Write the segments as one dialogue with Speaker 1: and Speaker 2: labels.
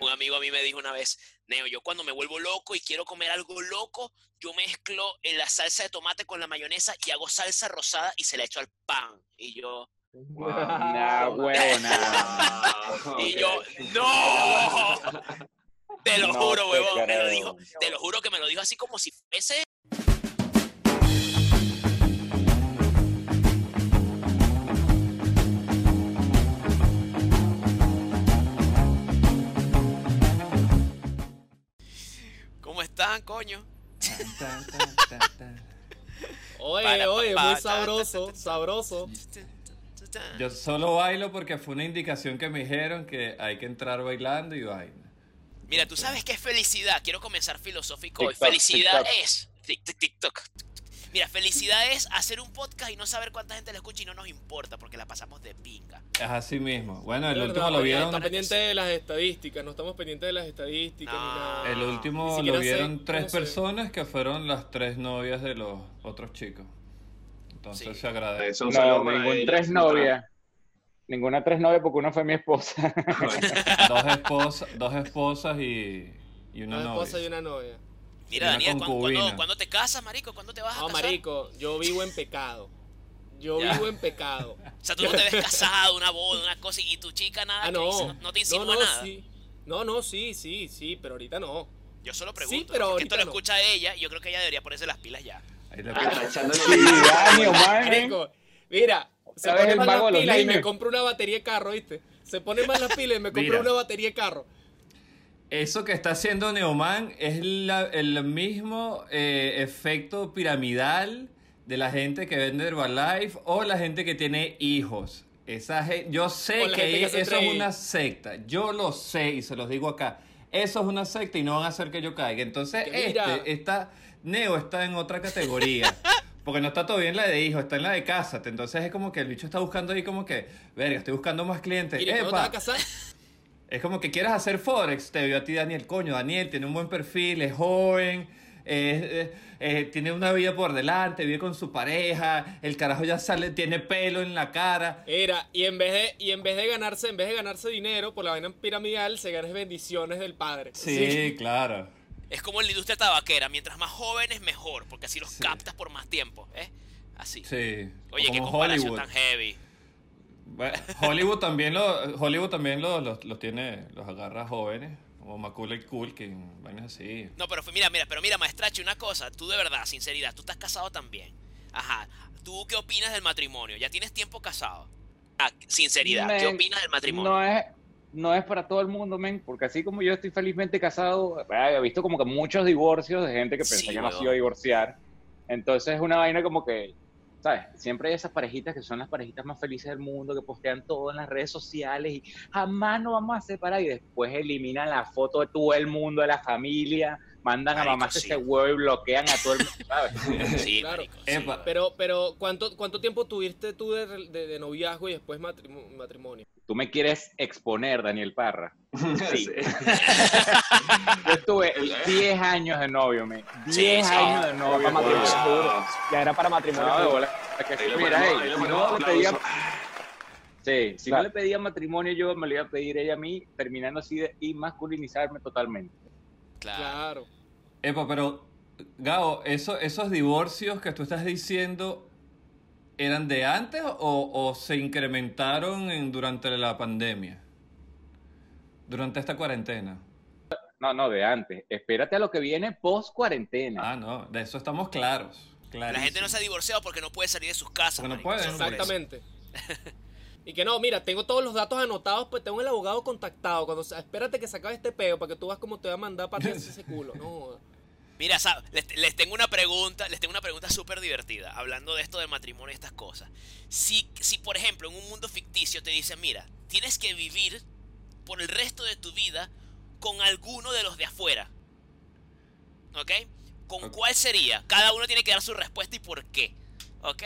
Speaker 1: Un amigo a mí me dijo una vez, Neo, yo cuando me vuelvo loco y quiero comer algo loco, yo mezclo en la salsa de tomate con la mayonesa y hago salsa rosada y se la echo al pan. Y yo,
Speaker 2: Nah, huevo, nada.
Speaker 1: y yo, ¡no! Te lo
Speaker 2: No
Speaker 1: juro, huevón, me lo dijo, te lo juro que me lo dijo así como si fuese ¿Cómo están, coño?
Speaker 3: Oye,
Speaker 1: Para,
Speaker 3: oye,
Speaker 1: pa,
Speaker 3: muy sabroso,
Speaker 1: ta, ta, ta.
Speaker 3: sabroso.
Speaker 4: Yo solo bailo porque fue una indicación que me dijeron que hay que entrar bailando y vaina.
Speaker 1: Mira, tú sabes qué es felicidad. Quiero comenzar filosófico hoy.
Speaker 2: TikTok,
Speaker 1: Felicidad
Speaker 2: TikTok.
Speaker 1: es. TikTok. Mira, felicidad es hacer un podcast y no saber cuánta gente lo escucha y no nos importa porque la pasamos de pinga.
Speaker 4: Es así mismo. Bueno, el último lo vieron.
Speaker 3: Está pendiente de las estadísticas, no estamos pendientes de las estadísticas
Speaker 1: No.
Speaker 3: ni nada.
Speaker 4: El último lo vieron tres personas que fueron las tres novias de los otros chicos. Entonces
Speaker 1: Sí.
Speaker 4: se agradece.
Speaker 5: Eso
Speaker 2: No, ningún tres novias. Ninguna tres novias porque una fue mi esposa.
Speaker 4: Dos esposas, dos esposas y, y una
Speaker 3: Una
Speaker 4: novia.
Speaker 3: esposa y una novia.
Speaker 1: Mira, Daniel, ¿cuándo,
Speaker 4: concubina.
Speaker 1: cuándo- cuándo te casas, marico? ¿Cuándo te vas a
Speaker 3: No,
Speaker 1: casar?
Speaker 3: marico, yo vivo en pecado. Yo
Speaker 1: Ya.
Speaker 3: vivo en pecado.
Speaker 1: O sea, tú no te ves casado, una boda, una cosa, y tu chica nada
Speaker 3: Ah,
Speaker 1: que
Speaker 3: no.
Speaker 1: dice, no, no te insinúa
Speaker 3: no, no,
Speaker 1: nada.
Speaker 3: sí. No, no, sí, sí, sí, pero ahorita no.
Speaker 1: Yo solo pregunto.
Speaker 3: pero
Speaker 1: porque esto lo
Speaker 3: no.
Speaker 1: escucha ella y yo creo que ella debería ponerse las pilas ya.
Speaker 4: Ahí le-
Speaker 5: Ah, está
Speaker 2: Sí, Dani, man.
Speaker 3: Marico, mira, se pone
Speaker 2: el
Speaker 3: más las pilas y me compro una batería de carro, ¿viste? Se pone más las pilas y me compro una batería de carro.
Speaker 4: Eso que está haciendo Neoman es la- el mismo eh, efecto piramidal de la gente que vende Herbalife o la gente que tiene hijos. Esa yo sé que, eso es una secta. Yo lo sé y se los digo acá. Eso es una secta y no van a hacer que yo caiga. Entonces,
Speaker 3: Que
Speaker 4: este, está, Neo está en otra categoría. Porque no está todavía en la de hijo, está en la de cásate. Entonces es como que el bicho está buscando ahí como que, verga, estoy buscando más clientes.
Speaker 3: Mire, ¿cuándo te vas
Speaker 4: Epa,
Speaker 3: a casar?
Speaker 4: Es como que quieras hacer Forex, te vio a ti Daniel, coño, Daniel tiene un buen perfil, es joven, eh, eh, tiene una vida por delante, vive con su pareja, el carajo ya sale, tiene pelo en la cara.
Speaker 3: Era, y en vez de, y en vez de ganarse, en vez de ganarse dinero por la vaina piramidal, se ganan bendiciones del padre.
Speaker 4: Sí, claro.
Speaker 1: Es como en la industria tabaquera. Mientras más jóvenes, mejor. Porque así los
Speaker 4: Sí.
Speaker 1: captas por más tiempo. ¿eh? Así.
Speaker 4: Sí.
Speaker 1: Oye, qué
Speaker 4: como
Speaker 1: comparación
Speaker 4: Hollywood.
Speaker 1: tan heavy.
Speaker 4: Bueno, Hollywood también lo, Hollywood también lo- los, los tiene, los agarra jóvenes, como Macaulay Culkin, vainas así.
Speaker 1: No, pero mira, mira, pero mira, maestrache, una cosa. Tú de verdad, sinceridad, tú estás casado también. Ajá. ¿Tú qué opinas del matrimonio? ¿Ya tienes tiempo casado? Ah, sinceridad, ¿qué opinas del matrimonio?
Speaker 2: No es, no es para todo el mundo, men, porque así como yo estoy felizmente casado, eh, he visto como que muchos divorcios de gente que pensé
Speaker 1: Sí,
Speaker 2: que no se iba a divorciar. Entonces es una vaina como que, ¿sabes? Siempre hay esas parejitas que son las parejitas más felices del mundo, que postean todo en las redes sociales y jamás nos vamos a separar y después eliminan la foto de todo el mundo, de la familia, mandan
Speaker 1: Marico,
Speaker 2: a mamá
Speaker 1: sí.
Speaker 2: ese huevo y bloquean a todo el mundo, ¿sabes?
Speaker 1: Sí,
Speaker 3: Claro.
Speaker 1: marico, sí.
Speaker 4: Epa.
Speaker 3: Pero, pero ¿cuánto, ¿cuánto tiempo tuviste tú de, de- de noviazgo y después matrimo- matrimonio?
Speaker 2: Tú me quieres exponer, Daniel Parra.
Speaker 5: Sí.
Speaker 2: Yo estuve 10 años de novio, me. 10
Speaker 1: Sí, sí.
Speaker 2: años de novio.
Speaker 6: Para matrimonio. Ya era para matrimonio.
Speaker 2: No, bola, mira,
Speaker 5: ahí
Speaker 2: si no le pedía, sí, si
Speaker 6: Claro.
Speaker 2: no le pedía matrimonio, yo me lo iba a pedir ella a mí, terminando así de y masculinizarme totalmente.
Speaker 1: Claro.
Speaker 3: Claro.
Speaker 4: Epa, pero, Gao, eso, esos divorcios que tú estás diciendo, ¿eran de antes o, o se incrementaron en, durante la pandemia? Durante esta cuarentena.
Speaker 2: No, no, de antes. Espérate a lo que viene post cuarentena.
Speaker 4: Ah, no, de eso estamos claros.
Speaker 1: La gente no se ha divorciado porque no puede salir de sus casas.
Speaker 4: Porque no
Speaker 1: eso.
Speaker 3: Exactamente. Y que no, mira, tengo todos los datos anotados, pues tengo el abogado contactado. Cuando espérate que se acabe este peo para que tú vas como te va a mandar para ese culo. No.
Speaker 1: Mira, les, les tengo una pregunta, les tengo una pregunta súper divertida, hablando de esto del matrimonio y estas cosas. Si, si, por ejemplo, en un mundo ficticio te dicen, mira, tienes que vivir por el resto de tu vida con alguno de los de afuera, ¿ok? ¿Con cuál sería? Cada uno tiene que dar su respuesta y por qué, ¿ok?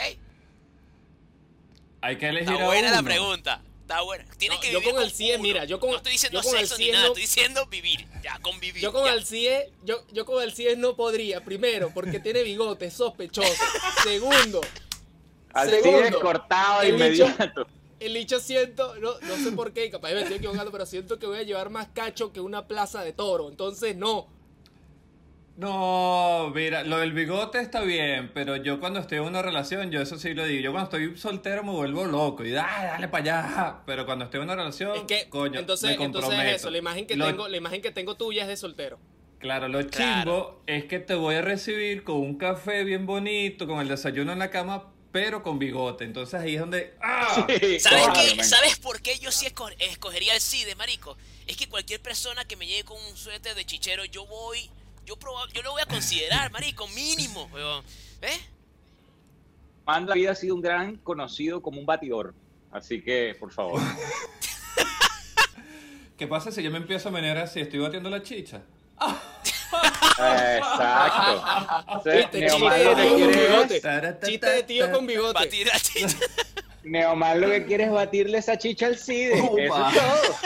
Speaker 4: Hay que elegir
Speaker 1: Está
Speaker 4: a
Speaker 1: buena la
Speaker 4: uno.
Speaker 1: pregunta. Está buena. Tienes
Speaker 3: No,
Speaker 1: que
Speaker 3: yo
Speaker 1: vivir
Speaker 3: con el
Speaker 1: con
Speaker 3: 100,
Speaker 1: uno.
Speaker 3: mira, yo con-
Speaker 1: no estoy diciendo
Speaker 3: yo con el
Speaker 1: sexo ni
Speaker 3: 100
Speaker 1: nada,
Speaker 3: no-
Speaker 1: estoy diciendo vivir. Ya, convivir.
Speaker 3: Yo con
Speaker 1: ya.
Speaker 3: el CIE, yo, yo con el CIE no podría. Primero, porque tiene bigote, sospechoso. Segundo,
Speaker 2: de
Speaker 3: segundo,
Speaker 2: cortado de inmediato.
Speaker 3: el licho siento, no, no sé por qué, capaz me estoy equivocando, pero siento que voy a llevar más cacho que una plaza de toro. Entonces, no.
Speaker 4: No, mira, lo del bigote está bien, pero yo cuando estoy en una relación, yo eso sí lo digo. Yo cuando estoy soltero me vuelvo loco y dale, dale para allá. Pero cuando estoy en una relación,
Speaker 3: Es que,
Speaker 4: coño,
Speaker 3: entonces,
Speaker 4: me
Speaker 3: entonces
Speaker 4: comprometo.
Speaker 3: es eso, la imagen que
Speaker 4: Lo-
Speaker 3: tengo, la imagen que tengo tuya es de soltero.
Speaker 4: Claro, lo
Speaker 1: Claro.
Speaker 4: chimbo es que te voy a recibir con un café bien bonito, con el desayuno en la cama, pero con bigote. Entonces ahí es donde. ¡Ah!
Speaker 2: Sí,
Speaker 1: ¿Sabes qué? ¿Sabes por qué yo sí esco- escogería el CIDE, marico? Es que cualquier persona que me llegue con un suéter de chichero, yo voy, yo proba- yo lo voy a considerar, marico, mínimo, weón. ¿Eh?
Speaker 2: Manda vida ha sido un gran conocido como un batidor. Así que, por favor.
Speaker 4: ¿Qué pasa si yo me empiezo a menear así? Estoy batiendo la chicha.
Speaker 2: Exacto.
Speaker 3: Chiste
Speaker 2: lo
Speaker 3: de
Speaker 2: que
Speaker 3: tío con bigote.
Speaker 4: Taratata.
Speaker 3: Chiste de tío con bigote.
Speaker 1: Batir la chicha.
Speaker 2: Neomar lo que quiere es batirle esa chicha al CIDE. Eso es todo.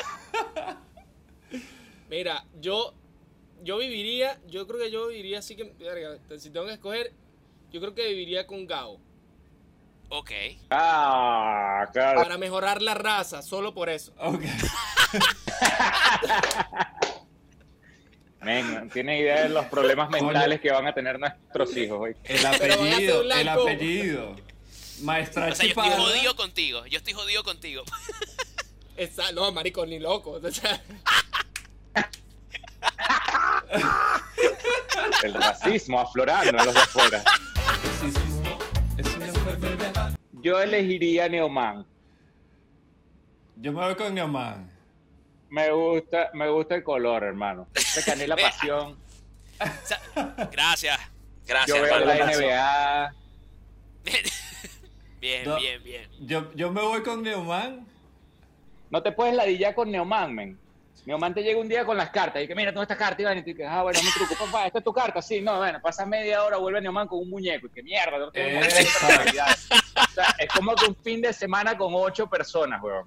Speaker 3: Mira, yo, yo viviría, yo creo que yo viviría así que, verga, si tengo que escoger, yo creo que viviría con Gao.
Speaker 1: Ok.
Speaker 2: Ah, claro.
Speaker 3: Para mejorar la raza, solo por eso.
Speaker 4: Ok.
Speaker 2: Men, no tiene idea de los problemas mentales que van a tener nuestros hijos hoy.
Speaker 4: El apellido, el apellido. Maestra
Speaker 1: O sea, yo estoy jodido contigo. Yo estoy jodido contigo.
Speaker 3: Esa, no, marico, ni loco. O sea,
Speaker 2: El racismo aflorando en los de afuera. Yo elegiría Neoman.
Speaker 4: Yo me voy con Neoman.
Speaker 2: Me gusta, me gusta el color, hermano. Canela
Speaker 1: Vea.
Speaker 2: pasión.
Speaker 1: Gracias. Gracias,
Speaker 2: Yo veo
Speaker 1: hermano.
Speaker 2: la NBA.
Speaker 1: Bien,
Speaker 4: No.
Speaker 1: bien, bien.
Speaker 4: Yo, yo me voy con Neoman.
Speaker 2: No te puedes ladillar con Neoman, men. Neoman te llega un día con las cartas y que mira, tengo esta carta, Iván, y tú dices, ah, bueno, mi truco, papá, esta es tu carta, sí, no, bueno, pasa media hora, vuelve Neoman con un muñeco, y que mierda, no tengo
Speaker 4: Eh.
Speaker 2: O sea, es como que un fin de semana con ocho personas, weón.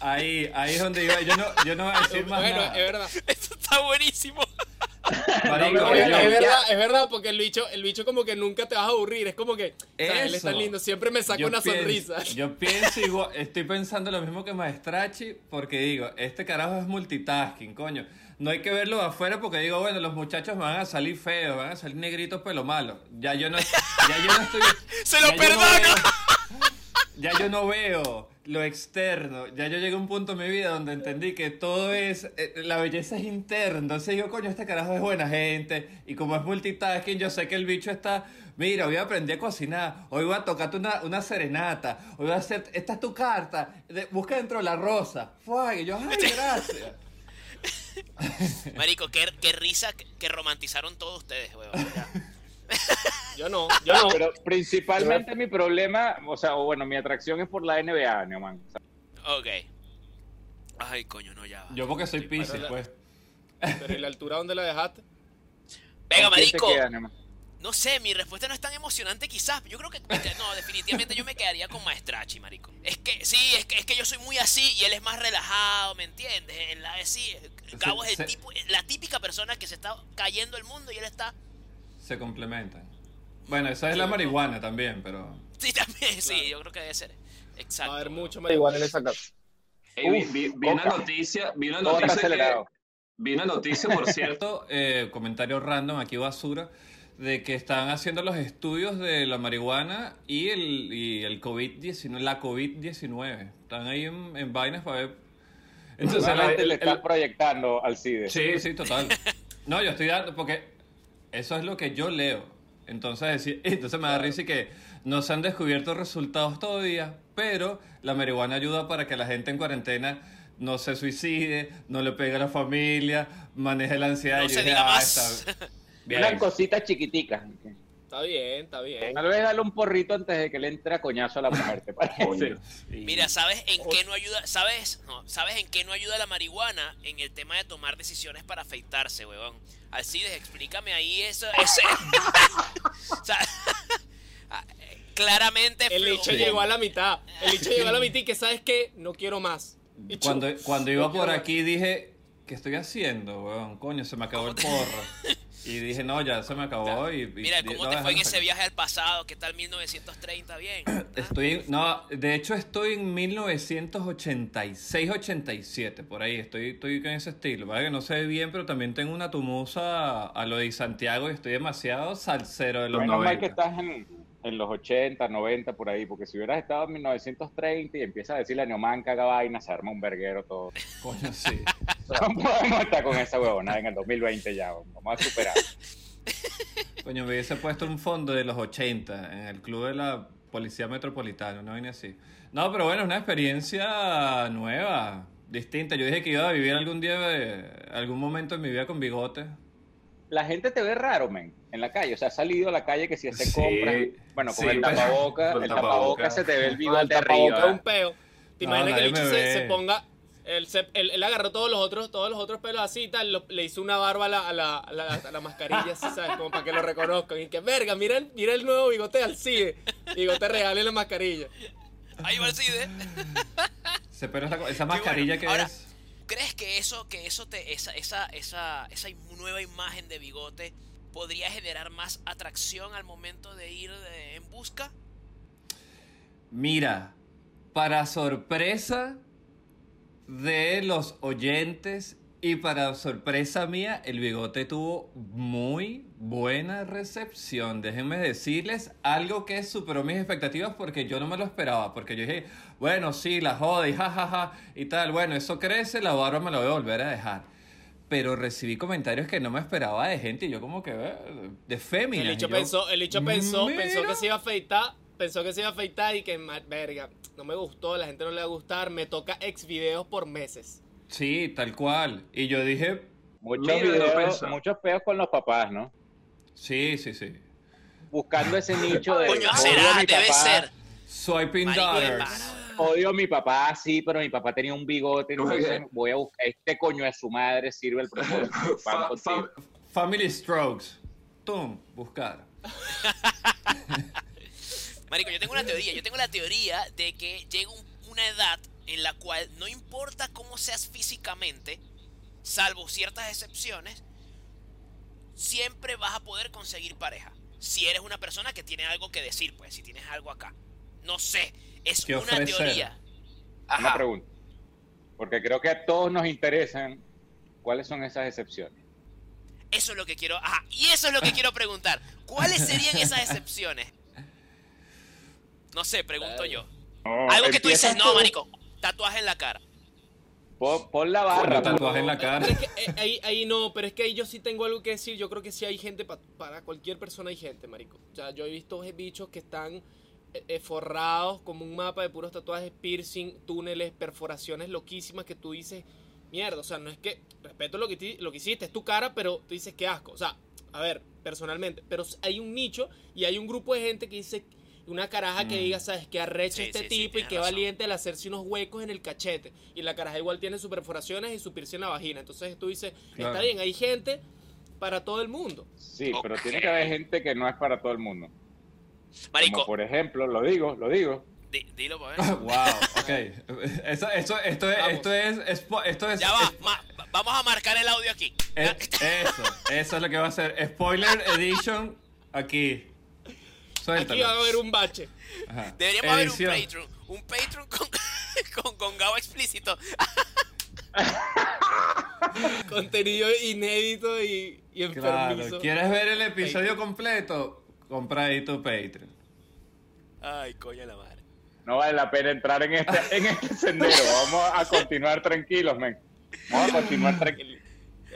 Speaker 4: Ahí, ahí es donde iba. Yo no, yo no voy a decir más
Speaker 3: bueno,
Speaker 4: nada.
Speaker 3: es verdad.
Speaker 1: Esto está buenísimo.
Speaker 4: Marico,
Speaker 2: No,
Speaker 3: Es, verdad, es verdad, porque el bicho, el bicho como que nunca te vas a aburrir. Es como que, él es
Speaker 4: Eso.
Speaker 3: tan lindo, siempre me saca una
Speaker 4: pienso-
Speaker 3: sonrisa.
Speaker 4: Yo pienso igual, estoy pensando lo mismo que Maestrachi, porque digo, este carajo es multitasking, coño. No hay que verlo afuera porque digo, bueno, los muchachos van a salir feos, van a salir negritos pelo malo. Ya yo no, ya yo no estoy.
Speaker 1: Se lo
Speaker 4: no
Speaker 1: perdono.
Speaker 4: veo- ya yo no veo lo externo. Ya yo llegué a un punto en mi vida donde entendí que todo es. eh, la belleza es interna. Entonces digo, coño, este carajo es buena gente. Y como es multitasking, yo sé que el bicho está. Mira, hoy aprendí a cocinar. Hoy voy a tocarte una, una serenata. Hoy voy a hacer. Esta es tu carta. de- busca dentro de la rosa. Fue, y yo, ay, gracias.
Speaker 1: Marico, qué, qué risa que, que romantizaron todos ustedes, weón.
Speaker 3: Yo no, yo no.
Speaker 2: Pero principalmente mi problema, o sea, o bueno, mi atracción es por la NBA, Neoman.
Speaker 1: Ok. Ay, coño, no, ya va.
Speaker 4: Yo porque soy Pisces, pues.
Speaker 3: Pero ¿y la altura dónde la dejaste?
Speaker 1: Venga,
Speaker 2: ¿con quién te
Speaker 1: marico. No sé, mi respuesta no es tan emocionante quizás. Yo creo que... No, definitivamente yo me quedaría con Maestrachi, marico. Es que, sí, es que, es que yo soy muy así y él es más relajado, ¿me entiendes? En la, sí, Gabo es el
Speaker 4: se-
Speaker 1: tipo, la típica persona que se está cayendo el mundo y él está...
Speaker 4: Se complementan. Bueno, esa es la marihuana también, pero.
Speaker 1: Sí, también, sí,
Speaker 3: Claro.
Speaker 1: yo creo que debe ser. Exacto.
Speaker 3: Va a haber mucho
Speaker 2: Igual
Speaker 3: marihuana
Speaker 2: en esa casa.
Speaker 5: Ey, vi,
Speaker 2: Uf,
Speaker 5: vi- vi una noticia, vi una noticia que, vi una noticia, por cierto,
Speaker 4: eh, comentario random, aquí basura, de que están haciendo los estudios de la marihuana y el, y el COVID-19, la COVID-19. Están ahí en, en vainas para ver. Entonces, el-
Speaker 2: le
Speaker 4: el-
Speaker 2: estás proyectando al CIDE.
Speaker 4: Sí, sí, total. No, yo estoy dando, porque eso es lo que yo leo. Entonces, entonces me da risa y que no se han descubierto resultados todavía, pero la marihuana ayuda para que la gente en cuarentena no se suicide, no le pegue a la familia, maneje la ansiedad.
Speaker 1: No
Speaker 4: Y
Speaker 1: se diga
Speaker 4: "Ah,
Speaker 1: más".
Speaker 4: bien".
Speaker 2: Unas cositas chiquiticas.
Speaker 3: Está bien, está bien.
Speaker 2: Tal vez darle un porrito antes de que le entre a coñazo a la mujer, ¿te parece?
Speaker 4: Sí.
Speaker 1: Mira, ¿sabes en qué no ayuda? ¿Sabes? No, ¿sabes en qué no ayuda la marihuana? En el tema de tomar decisiones para afeitarse, weón. Alcides, explícame ahí eso. Ese. o sea, ah, claramente.
Speaker 3: El hecho llegó a la mitad. El hecho llegó a la mitad y que, ¿sabes qué? No quiero más.
Speaker 4: Cuando, cuando iba por
Speaker 3: más.
Speaker 4: aquí dije, ¿qué estoy haciendo, weón? Coño, se me acabó el porro. Y dije, no, ya se me acabó. Y, y
Speaker 1: Mira, ¿cómo
Speaker 4: no,
Speaker 1: te fue en ese viaje al pasado? ¿Qué tal 1930? Bien.
Speaker 4: Estoy, en- no, de hecho estoy en 1986-87, por ahí, estoy, estoy con ese estilo, ¿vale? Que no ve bien, pero también tengo una tumusa a lo de Santiago y estoy demasiado salsero de los
Speaker 2: Menos mal
Speaker 4: 90.
Speaker 2: que estás en, en los 80, 90, por ahí, porque si hubieras estado en 1930 y empiezas a decirle a Neomán que haga vaina, se arma un verguero todo.
Speaker 4: Coño, sí.
Speaker 2: No podemos estar con esa huevona en el 2020 ya, vamos a superar.
Speaker 4: Coño, me hubiese puesto un fondo de los 80 en el club de la Policía Metropolitana, no vine así. No, pero bueno, es una experiencia nueva, distinta. Yo dije que iba a vivir algún día, eh, algún momento en mi vida con bigote.
Speaker 2: La gente te ve raro, men, en la calle. O sea, has salido a la calle que si hace
Speaker 4: Sí,
Speaker 2: compras, bueno, con
Speaker 4: sí,
Speaker 2: el
Speaker 4: pues,
Speaker 2: tapaboca,
Speaker 5: con
Speaker 2: el
Speaker 5: el
Speaker 2: tapaboca
Speaker 5: tapaboca.
Speaker 2: se te ve el bigote
Speaker 3: tapabocas
Speaker 2: arriba.
Speaker 3: un peo. ¿Te
Speaker 4: No,
Speaker 3: imaginas que el bicho se, ponga... Él, se- él- él agarró todos los otros todos los otros pelos así y tal, lo- le hizo una barba a la, a la, a la, a la mascarilla, así, ¿sabes? Como para que lo reconozcan. Y que, verga, mira el, mira el nuevo bigote de Alcide. Bigote real en la mascarilla.
Speaker 1: Ahí va el CIDE.
Speaker 4: Se- Pero esa, esa mascarilla
Speaker 1: bueno.
Speaker 4: que
Speaker 1: Ahora-
Speaker 4: es...
Speaker 1: ¿Crees que eso, que eso te, esa, esa, esa, esa nueva imagen de bigote podría generar más atracción al momento de ir en busca?
Speaker 4: Mira, para sorpresa de los oyentes y para sorpresa mía, el bigote tuvo muy buena recepción. Déjenme decirles algo que superó mis expectativas porque yo no me lo esperaba. Porque yo dije, bueno, sí, la joda y jajaja y tal. Bueno, eso crece, la barba me la voy a volver a dejar. Pero recibí comentarios que no me esperaba de gente y yo como que, eh, de fémina.
Speaker 3: El hecho pensó, el hecho pensó, pensó
Speaker 4: "Mira".
Speaker 3: que se iba a afeitar, pensó que se iba a afeitar y que, verga, no me gustó, la gente no le va a gustar, me toca ex videos por meses.
Speaker 4: Sí, tal cual. Y yo dije,
Speaker 2: Muchos videos, peos con los papás, ¿no?
Speaker 4: sí, sí, sí.
Speaker 2: Buscando ese nicho de
Speaker 1: Coño, será,
Speaker 2: mi
Speaker 1: debe
Speaker 2: papá,
Speaker 1: ser.
Speaker 4: Swiping
Speaker 1: Marico,
Speaker 4: daughters.
Speaker 2: Odio a mi papá, sí, pero mi papá tenía un bigote, entonces voy a buscar este coño de su madre, sirve el propósito.
Speaker 5: Fa-
Speaker 4: Family strokes. Tum, buscar.
Speaker 1: Marico, yo tengo una teoría. Yo tengo la teoría de que llega un- una edad en la cual no importa cómo seas físicamente, salvo ciertas excepciones, siempre vas a poder conseguir pareja. Si eres una persona que tiene algo que decir, pues, si tienes algo acá. No sé, es
Speaker 4: Que
Speaker 1: una teoría.
Speaker 2: Una pregunta. Porque creo que a todos nos interesan cuáles son esas excepciones.
Speaker 1: Eso es lo que quiero. Ajá, y eso es lo que quiero preguntar. ¿Cuáles serían esas excepciones? No sé, pregunto yo.
Speaker 2: No,
Speaker 1: Algo que tú dices, no, marico, tatuaje en la cara.
Speaker 2: Pon, pon la barra.
Speaker 4: tatuaje en la cara.
Speaker 3: Pero es que, eh, ahí, ahí no, pero es que ahí yo sí tengo algo que decir. Yo creo que sí hay gente, pa- para cualquier persona hay gente, marico. O sea, yo he visto bichos que están eh, eh, forrados como un mapa de puros tatuajes, piercing, túneles, perforaciones loquísimas que tú dices, mierda, o sea, no es que, respeto lo que, ti- lo que hiciste, es tu cara, pero tú dices, qué asco. O sea, a ver, personalmente, pero hay un nicho y hay un grupo de gente que dice, una caraja que
Speaker 4: Mm.
Speaker 3: diga, sabes, que arrecho
Speaker 1: Sí,
Speaker 3: este
Speaker 1: sí, sí,
Speaker 3: tipo y qué
Speaker 1: razón.
Speaker 3: valiente al hacerse unos huecos en el cachete. Y la caraja igual tiene sus perforaciones y su piercing en la vagina. Entonces tú dices,
Speaker 4: Claro.
Speaker 3: está bien, hay gente para todo el mundo.
Speaker 2: Sí, pero tiene que haber gente que no es para todo el mundo.
Speaker 1: Marico,
Speaker 2: Como por ejemplo, lo digo, lo digo.
Speaker 1: di- dilo para ver.
Speaker 4: wow, ok. Eso, eso, esto es, esto es, esto es,
Speaker 1: Ya va,
Speaker 4: es-
Speaker 1: ma- vamos a marcar el audio aquí.
Speaker 4: es- eso, eso es lo que va a ser. Spoiler edition aquí. Suéltalo.
Speaker 3: Aquí va a haber un bache.
Speaker 4: Ajá.
Speaker 1: Deberíamos haber un. Patreon. Un Patreon con, con, con Gabo explícito.
Speaker 3: Contenido inédito y, y enfermizo.
Speaker 4: Claro, ¿quieres ver el episodio completo? Compra ahí tu Patreon.
Speaker 1: Ay, coño la madre.
Speaker 2: No vale la pena entrar en este, en este sendero. Vamos a continuar tranquilos, men. Vamos a continuar tranquilos.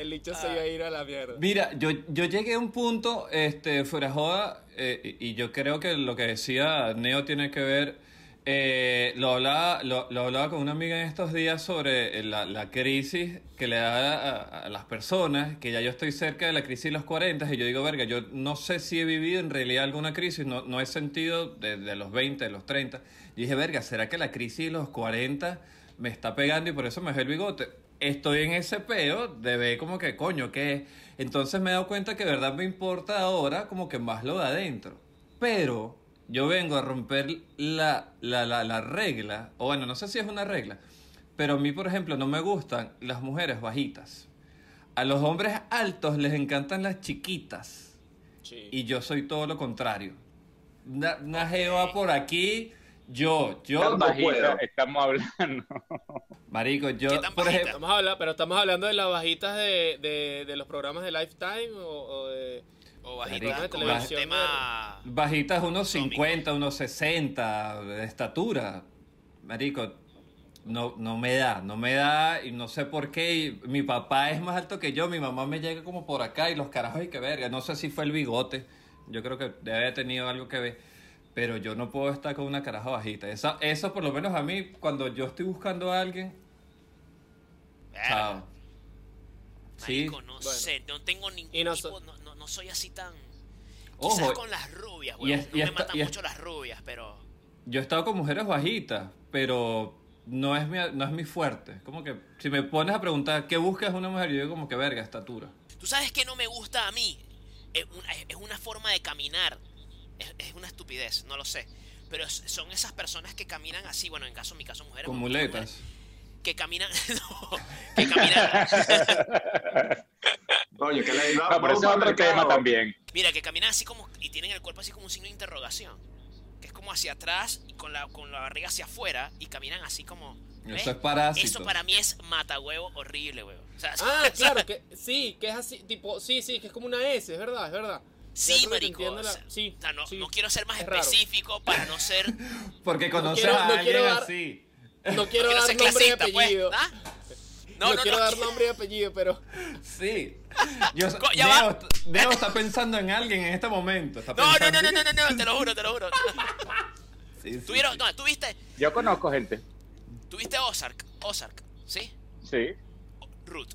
Speaker 3: El, licho se iba a ir a la mierda.
Speaker 4: Mira, yo, yo llegué a un punto, este, fuera joda, eh, y y yo creo que lo que decía Neo tiene que ver, eh, lo, hablaba, lo, lo hablaba con una amiga en estos días sobre eh, la, la crisis que le da a, a las personas, que ya yo estoy cerca de la crisis de los 40 y yo digo, verga, yo no sé si he vivido en realidad alguna crisis, no, no he sentido desde los 20, de los 30. Y dije, verga, ¿será que la crisis de los 40 me está pegando y por eso me ve el bigote? Estoy en ese peo de ver como que, coño, ¿qué es? Entonces me he dado cuenta que de verdad me importa ahora como que más lo de adentro. Pero yo vengo a romper la, la, la, la regla, o bueno, no sé si es una regla, pero a mí, por ejemplo, no me gustan las mujeres bajitas. a los hombres altos les encantan las chiquitas.
Speaker 3: Sí.
Speaker 4: Y yo soy todo lo contrario. Una, una jeva por aquí, yo, yo,
Speaker 5: No
Speaker 2: Tan bajita
Speaker 5: puedo.
Speaker 2: estamos hablando.
Speaker 4: marico,
Speaker 1: ¿Qué
Speaker 4: yo,
Speaker 1: tan
Speaker 4: por
Speaker 1: bajita?
Speaker 4: ejemplo,
Speaker 3: Estamos hablando, pero estamos hablando de las bajitas de, de, de los programas de Lifetime o, o de...
Speaker 1: O
Speaker 4: Marico,
Speaker 1: bajita con el
Speaker 3: televisión
Speaker 1: tema...
Speaker 4: bajitas unos
Speaker 1: Atómico.
Speaker 4: 50, unos 60 de estatura. Marico, no, no me da, no me da y no sé por qué. y mi papá es más alto que yo, mi mamá me llega como por acá y los carajos, y que verga. No sé si fue el bigote, yo creo que debe haber tenido algo que ver. Pero yo no puedo estar con una caraja bajita. Eso, eso por lo menos a mí, cuando yo estoy buscando a alguien, chao. Sí,
Speaker 1: Marico, no
Speaker 3: Bueno.
Speaker 1: sé, no tengo ningún
Speaker 3: no
Speaker 1: tipo,
Speaker 3: so-
Speaker 1: no, no, no soy así tan...
Speaker 4: Ojo,
Speaker 1: Quizás con las rubias, güey. No
Speaker 4: y
Speaker 1: me
Speaker 4: esta-
Speaker 1: matan mucho las rubias, pero...
Speaker 4: yo he estado con mujeres bajitas, pero no es mi, no es mi fuerte. Como que si me pones a preguntar qué buscas una mujer, yo digo como que verga, estatura.
Speaker 1: ¿Tú sabes que no me gusta a mí? Es una, es una forma de caminar. Es, es una estupidez, no lo sé. Pero es- son esas personas que caminan así, bueno, en caso, en mi caso, mujeres.
Speaker 4: Con muletas.
Speaker 1: mujeres Que caminan... no, que caminan...
Speaker 5: Coño, que le
Speaker 2: No, pero
Speaker 5: vamos
Speaker 2: ese es
Speaker 5: al
Speaker 2: otro tema también.
Speaker 1: Mira, que caminan así como... Y tienen el cuerpo así como un signo de interrogación. Que es como hacia atrás y con la, con la barriga hacia afuera. Y caminan así como... ¿ves?
Speaker 4: Eso es parásito.
Speaker 1: Eso para mí es matahuevo horrible, huevo. O sea,
Speaker 3: Ah, claro, que sí, que es así, tipo, sí, sí, que es como una S, es verdad, es verdad.
Speaker 1: Sí, marico.
Speaker 3: la-
Speaker 1: o sea,
Speaker 3: sí,
Speaker 1: o sea, no,
Speaker 3: sí.
Speaker 1: no quiero ser más
Speaker 3: Es raro.
Speaker 1: específico para no ser...
Speaker 4: Porque conoces
Speaker 3: quiero-
Speaker 4: a
Speaker 3: no
Speaker 4: alguien
Speaker 3: quiero dar-
Speaker 4: así.
Speaker 3: No quiero
Speaker 1: no
Speaker 3: dar nombre y
Speaker 1: clasista, pues,
Speaker 3: apellido.
Speaker 1: ¿ah?
Speaker 3: No,
Speaker 1: No, no,
Speaker 3: quiero
Speaker 1: no.
Speaker 3: dar nombre y apellido, pero
Speaker 4: Sí. Yo,
Speaker 1: Co- ya va.
Speaker 4: Debo, Debo está pensando en alguien en este momento. Está
Speaker 1: No, no, no, no, no, no, no, te lo juro, te lo juro.
Speaker 4: Sí, sí,
Speaker 1: Tuvieron,
Speaker 4: sí.
Speaker 1: no, tuviste,
Speaker 2: Yo conozco gente.
Speaker 1: tuviste Ozark, Ozark, ¿sí?
Speaker 2: Sí.
Speaker 1: Ruth.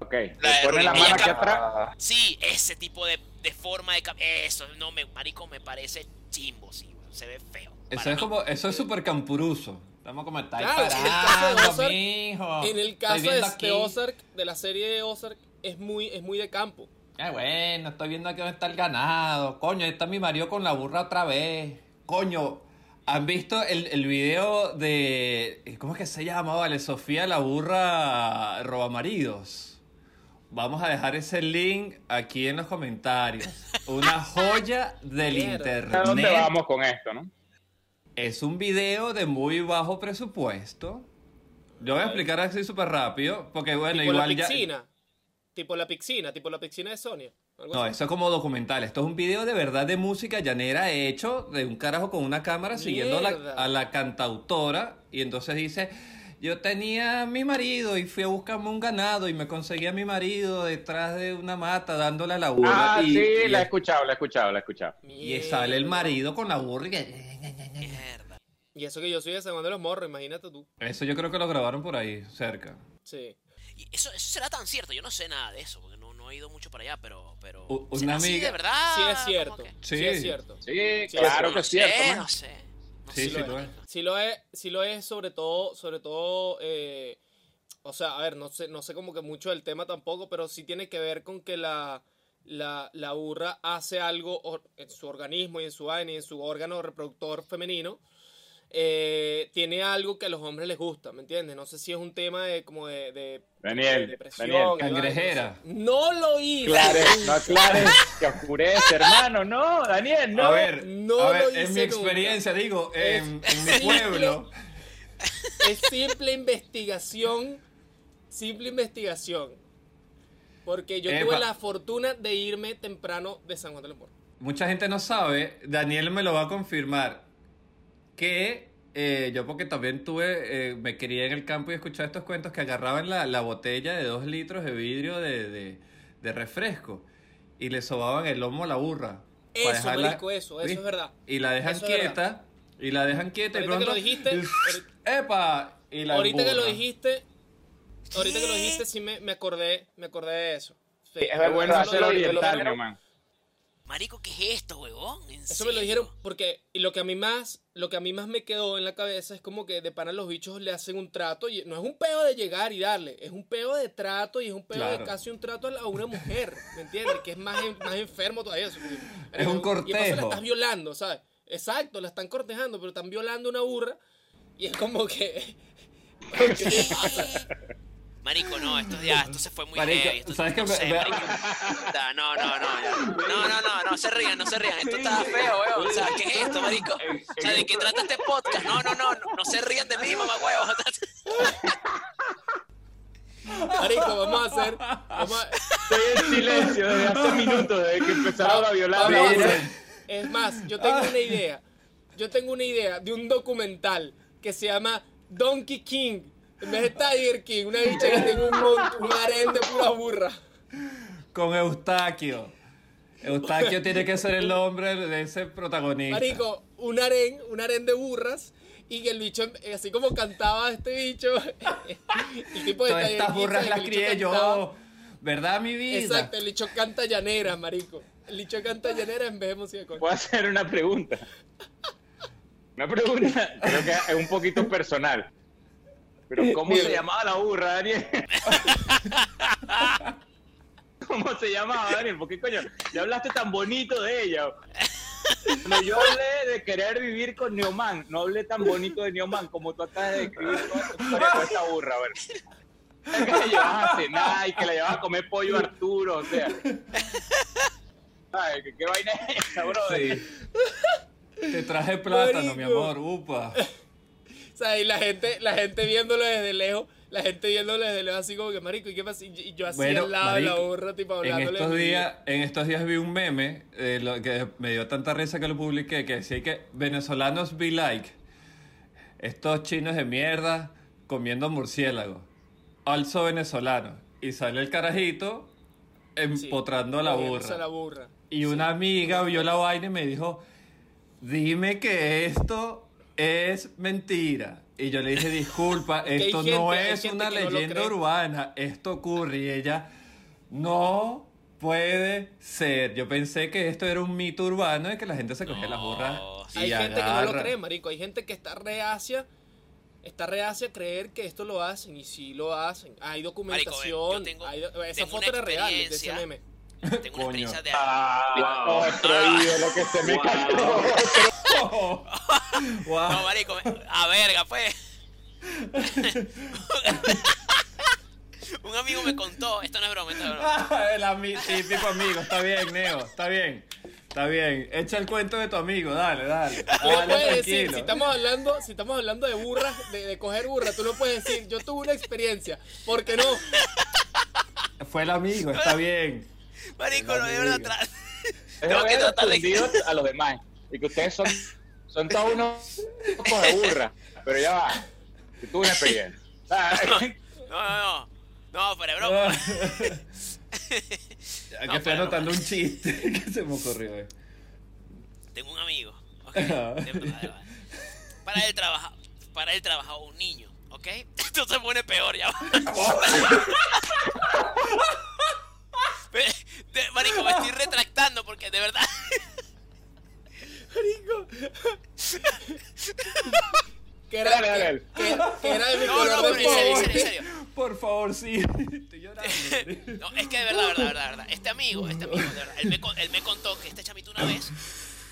Speaker 2: Ok.
Speaker 1: La
Speaker 2: pone la mano aquí atrás.
Speaker 1: Sí, ese tipo de, de forma de Eso, no me, marico, me parece chimbo, sí, se ve feo.
Speaker 4: Eso es
Speaker 1: mí.
Speaker 4: como, eso es súper campuruso. Estamos como está
Speaker 3: Claro, en el caso de
Speaker 4: parando,
Speaker 3: Ozark-
Speaker 4: mijo.
Speaker 3: en el caso de,
Speaker 4: aquí.
Speaker 3: Ozark, de la serie de Ozark, es muy, es muy de campo.
Speaker 4: Ah, bueno, estoy viendo aquí dónde está el ganado. Coño, ahí está mi marido con la burra otra vez. Coño, ¿han visto el, el video de. ¿Cómo es que se llama? Vale, Sofía la burra robamaridos. Vamos a dejar ese link aquí en los comentarios. Una joya del internet.
Speaker 2: ¿A dónde vamos con esto, no?
Speaker 4: Es un video de muy bajo presupuesto. Yo voy a explicar así súper rápido, porque bueno,
Speaker 3: tipo
Speaker 4: igual
Speaker 3: la
Speaker 4: ya...
Speaker 3: piscina. Tipo la piscina, tipo la piscina de Sonia. algo
Speaker 4: No,
Speaker 3: así.
Speaker 4: eso es como documental. Esto es un video de verdad de música llanera hecho de un carajo con una cámara siguiendo a la, a la cantautora. Y entonces dice, yo tenía a mi marido y fui a buscarme un ganado y me conseguí a mi marido detrás de una mata dándole a la burra.
Speaker 2: Ah,
Speaker 4: y,
Speaker 2: sí,
Speaker 4: y-
Speaker 2: la he escuchado, la he escuchado, la he escuchado.
Speaker 4: y sale el
Speaker 3: Mierda.
Speaker 4: marido con la burra y que...
Speaker 1: Mierda.
Speaker 3: Y eso que yo soy de San Juan de los Morros, imagínate tú.
Speaker 4: Eso yo creo que lo grabaron por ahí, cerca.
Speaker 3: Sí.
Speaker 1: Y eso, eso será tan cierto, yo no sé nada de eso, porque no, no he ido mucho para allá, pero... pero
Speaker 4: una
Speaker 1: ¿será así
Speaker 4: amiga-
Speaker 1: de verdad?
Speaker 3: Sí es
Speaker 1: ¿Cómo
Speaker 3: cierto. Sí,
Speaker 4: Sí.
Speaker 3: es cierto.
Speaker 2: Sí,
Speaker 3: Sí,
Speaker 2: claro que es cierto.
Speaker 1: No sé. No
Speaker 4: Sí, sí,
Speaker 3: lo es. Sí lo es, sí lo es sobre todo, sobre todo, eh, o sea, a ver, no sé, no sé como que mucho del tema tampoco, pero sí tiene que ver con que la, la, la burra hace algo en su organismo y en su vaina y en su órgano reproductor femenino, eh, tiene algo que a los hombres les gusta, ¿me entiendes? No sé si es un tema de como de, de-
Speaker 2: Daniel,
Speaker 3: de depresión.
Speaker 2: Daniel,
Speaker 4: cangrejera.
Speaker 3: no lo hice.
Speaker 2: Aclares, no aclares, que oscurece, hermano, no, Daniel, no.
Speaker 4: a ver,
Speaker 3: no
Speaker 4: a
Speaker 3: lo
Speaker 4: ver,
Speaker 3: hice
Speaker 4: en mi
Speaker 3: nunca.
Speaker 4: experiencia, digo,
Speaker 3: Es
Speaker 4: en, en mi
Speaker 3: simple.
Speaker 4: pueblo,
Speaker 3: Es simple investigación. Simple investigación. Porque yo
Speaker 4: Epa.
Speaker 3: tuve la fortuna de irme temprano de San Juan de los
Speaker 4: mucha gente no sabe, Daniel me lo va a confirmar, que eh, yo porque también tuve, eh, me crié en el campo y escuchaba estos cuentos que agarraban la, la botella de dos litros de vidrio de, de- de refresco y le sobaban el lomo a la burra.
Speaker 3: Eso,
Speaker 4: dejarla-
Speaker 3: marico, eso, eso
Speaker 4: ¿sí?
Speaker 3: es verdad.
Speaker 4: Y la dejan
Speaker 3: Eso es
Speaker 4: quieta, y la dejan quieta y
Speaker 3: Ahorita que
Speaker 4: pronto...
Speaker 3: lo dijiste, ahorita-
Speaker 4: ¡Epa! Y la
Speaker 3: ahorita que lo dijiste, ahorita que lo dijiste, sí me, me acordé, me acordé de eso. Sí,
Speaker 2: Es
Speaker 3: me lo
Speaker 2: oriental, man.
Speaker 1: Marico, ¿qué es esto, huevón? ¿En
Speaker 3: Eso me lo
Speaker 1: serio?
Speaker 3: dijeron porque y lo que a mí más lo que a mí más me quedó en la cabeza es como que de pana los bichos le hacen un trato y no es un peo de llegar y darle, es un peo de trato y es un peo de
Speaker 4: Claro.
Speaker 3: casi un trato a una mujer, ¿me entiendes? Que es más, en- más enfermo todavía. eso,
Speaker 4: Es un
Speaker 3: Y de
Speaker 4: cortejo.
Speaker 3: la estás violando, ¿sabes? Exacto, la están cortejando, pero están violando una burra y es como que ¿qué pasa?
Speaker 1: Marico, no, esto ya, esto se fue muy
Speaker 4: Marico,
Speaker 1: heavy. Esto,
Speaker 4: ¿sabes
Speaker 1: no sé,
Speaker 4: Me-
Speaker 1: marico. No, no, no, ya. no, no, no, no, se rían, no se rían. Esto está feo, weón. O sea, ¿qué es esto, marico? O sea, ¿de qué trata este podcast? No, no, no, no, no se rían de mí, mamá, huevo.
Speaker 3: Marico, vamos a hacer. Vamos a,
Speaker 2: Estoy en silencio desde hace minutos, desde que empezaron a violar
Speaker 3: Es más, yo tengo una idea. Yo tengo una idea de un documental que se llama Donkey King. En vez de Tiger King, una bicha que tiene un, un harén de pura burra.
Speaker 4: Con Eustaquio. Eustaquio tiene que ser el nombre de ese protagonista.
Speaker 3: Marico, un harén, un harén de burras. Y que el bicho, así como cantaba este bicho, el tipo de
Speaker 4: Todas
Speaker 3: Tiger
Speaker 4: estas burras las crié yo. ¿Verdad, mi vida?
Speaker 3: Exacto, el bicho canta llanera, marico. El bicho canta llanera en vez de música con...
Speaker 2: Puedo hacer una pregunta. Una pregunta, creo que es un poquito personal. Pero ¿cómo se llamaba la burra, Daniel? ¿Cómo se llamaba, Daniel? ¿Por qué coño? Ya hablaste tan bonito de ella. Cuando yo hablé de querer vivir con Neoman, no hablé tan bonito de Neoman como tú acabas de describir toda tu historia con esta burra, a ver. Que la llevabas a cenar y que la llevabas a comer pollo a Arturo, o sea. Ay, ¿qué, qué vaina es esa, bro?
Speaker 4: Sí. Te traje plátano, mi amor. Upa.
Speaker 3: Sea, y la gente, la gente viéndolo desde lejos, la gente viéndolo desde lejos así como que, marico, ¿y qué pasa? Y yo- así
Speaker 4: Bueno,
Speaker 3: al lado de la burra, tipo,
Speaker 4: En
Speaker 3: hablándole
Speaker 4: estos,
Speaker 3: de mi
Speaker 4: días, en estos días vi un meme eh, lo que me dio tanta risa que lo publiqué que decía que venezolanos be like estos chinos de mierda comiendo murciélago. Also venezolano. Y sale el carajito
Speaker 3: Sí,
Speaker 4: empotrando a la
Speaker 3: comiéndose
Speaker 4: burra.
Speaker 3: a la burra.
Speaker 4: Y una amiga vio la vaina y me dijo, dime que esto es mentira. Y yo le dije, disculpa, esto
Speaker 3: gente-
Speaker 4: no es una
Speaker 3: no
Speaker 4: leyenda
Speaker 3: cree".
Speaker 4: urbana, esto ocurre. Y ella, no puede ser. Yo pensé que esto era un mito urbano de que la gente se cogía las burras.
Speaker 1: No,
Speaker 4: y
Speaker 3: Hay gente que no lo cree, marico. Hay gente que está reacia, está reacia a creer que esto lo hacen y sí lo hacen. Hay documentación.
Speaker 1: tengo-
Speaker 3: hay esa foto era real de ese
Speaker 1: experiencia.
Speaker 3: meme.
Speaker 1: Tengo una
Speaker 4: Coño.
Speaker 1: experiencia de...
Speaker 2: Ah,
Speaker 5: Wow.
Speaker 2: otro ídolo que se me
Speaker 5: Wow.
Speaker 2: cayó.
Speaker 1: No, marico, a verga, pues. Un amigo me contó, esto no es broma, esto no es broma.
Speaker 4: Ah, el ami- típico amigo, está bien, Neo, está bien. Está bien, echa el cuento de tu amigo, dale, dale. Dale,
Speaker 3: puedes decir, si estamos hablando, si estamos hablando de burras, de, de coger burras, tú no puedes decir, yo tuve una experiencia, porque no.
Speaker 4: Fue el amigo, está bien.
Speaker 1: Marico, no, tra-
Speaker 2: Es
Speaker 1: Tengo que tratar de-
Speaker 2: a los demás. Y que ustedes son, son todos unos ojos de burra. Pero ya va. Yo tuve una experiencia. Ah,
Speaker 1: No, no, no. No, pero es broma.
Speaker 4: Ah.
Speaker 1: No,
Speaker 4: que estoy anotando un chiste que se me ocurrió. eh.
Speaker 1: Tengo un amigo, ¿ok?
Speaker 4: Ajá.
Speaker 1: De verdad, vale. Para él trabaja, para él trabajaba un niño, ¿ok? Esto se pone peor ya. Marico, me estoy retractando porque de verdad.
Speaker 3: Marico. que era,
Speaker 2: Dale, dale,
Speaker 3: que, que- que era de mi
Speaker 1: No,
Speaker 3: color
Speaker 1: no,
Speaker 3: de
Speaker 1: pero en serio, en serio, en serio.
Speaker 4: Por favor, sí. Estoy llorando.
Speaker 1: No, es que de verdad, verdad, verdad, verdad. Este amigo, este amigo, de verdad, él me, él me contó que este chamito una vez,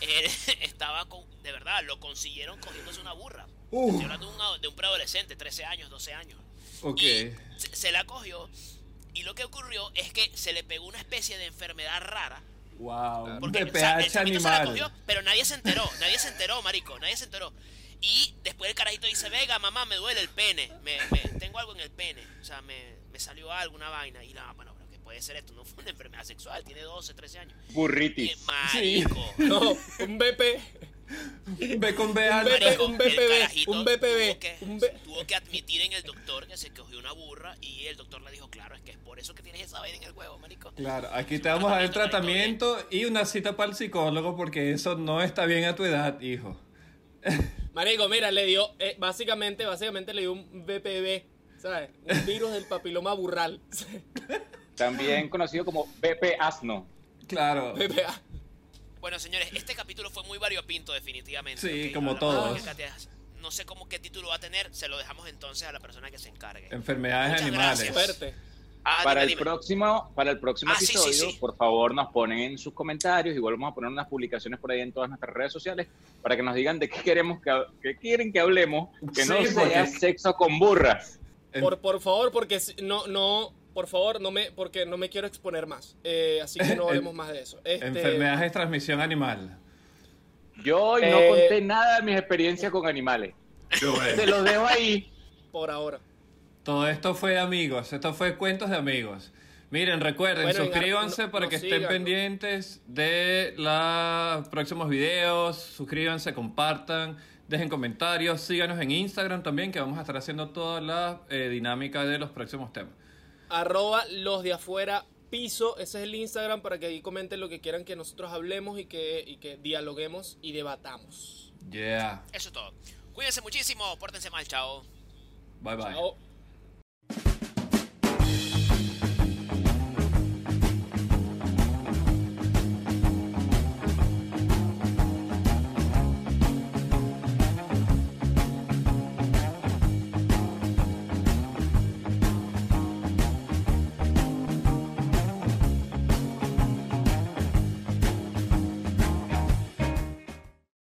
Speaker 1: él estaba con, de verdad, lo consiguieron cogiéndose una burra.
Speaker 4: Uh.
Speaker 1: Estoy hablando de un, de un preadolescente, 13 años, 12 años.
Speaker 4: Ok.
Speaker 1: Y se, se la cogió. Y lo que ocurrió es que se le pegó una especie de enfermedad rara.
Speaker 4: Wow.
Speaker 1: Porque
Speaker 4: De
Speaker 1: o sea, el chamito se la
Speaker 4: animal.
Speaker 1: cogió, pero nadie se enteró, nadie se enteró, marico, nadie se enteró. Y después el carajito dice, venga, mamá, me duele el pene, me, me- tengo algo en el pene, o sea, me, me salió algo, una vaina. Y la, bueno, pero ¿qué puede ser esto? No fue una enfermedad sexual, tiene 12, 13 años. Y,
Speaker 2: Burritis.
Speaker 1: marico,
Speaker 3: No, un BP.
Speaker 4: Ve con B
Speaker 3: Un
Speaker 1: marico,
Speaker 3: BPB, un BPB,
Speaker 1: tuvo que,
Speaker 3: un B-
Speaker 1: tuvo que admitir en el doctor que se cogió una burra y el doctor le dijo, claro, es que es por eso que tienes esa vaina en el huevo, marico.
Speaker 4: Claro, aquí te vamos a dar tratamiento y una cita para el psicólogo porque eso no está bien a tu edad, hijo.
Speaker 3: Marico, mira, le dio, eh, básicamente, básicamente le dio un BPB, ¿sabes? Un virus del papiloma burral.
Speaker 2: También conocido como BP Asno.
Speaker 4: Claro.
Speaker 3: BPA.
Speaker 1: Bueno, señores, este capítulo fue muy variopinto, definitivamente.
Speaker 4: Sí, como todos.
Speaker 1: No sé cómo qué título va a tener, se lo dejamos entonces a la persona que se encargue.
Speaker 4: Enfermedades
Speaker 1: Muchas
Speaker 4: animales.
Speaker 1: gracias. Ah,
Speaker 2: Para
Speaker 1: dime,
Speaker 2: el
Speaker 1: dime.
Speaker 2: próximo, para el próximo
Speaker 1: Ah, sí, sí,
Speaker 2: episodio,
Speaker 1: sí.
Speaker 2: por favor, nos ponen en sus comentarios. Igual vamos a poner unas publicaciones por ahí en todas nuestras redes sociales para que nos digan de qué queremos que, quieren que hablemos, que no sea
Speaker 4: porque-
Speaker 2: sexo con burras.
Speaker 3: Por, por favor, porque no, no, por favor, no me, porque no me quiero exponer más. Eh, así que no hablemos más de eso. Este,
Speaker 4: Enfermedades de transmisión animal.
Speaker 2: Yo hoy no
Speaker 3: Eh,
Speaker 2: conté nada de mis experiencias con animales. Te los dejo ahí.
Speaker 3: Por ahora.
Speaker 4: Todo esto fue de amigos, esto fue cuentos de amigos. Miren, recuerden,
Speaker 3: Bueno,
Speaker 4: suscríbanse
Speaker 3: no-
Speaker 4: para
Speaker 3: no
Speaker 4: que estén
Speaker 3: sigan, ¿no?
Speaker 4: pendientes de los próximos videos, suscríbanse, compartan, dejen comentarios, síganos en Instagram también, que vamos a estar haciendo toda la eh, dinámica de los próximos temas.
Speaker 3: Arroba los de afuera piso. Ese es el Instagram para que ahí comenten lo que quieran que nosotros hablemos y que, y que dialoguemos y debatamos.
Speaker 4: Yeah,
Speaker 1: Eso es todo. Cuídense muchísimo, pórtense mal, chao.
Speaker 4: bye bye.
Speaker 3: Chao.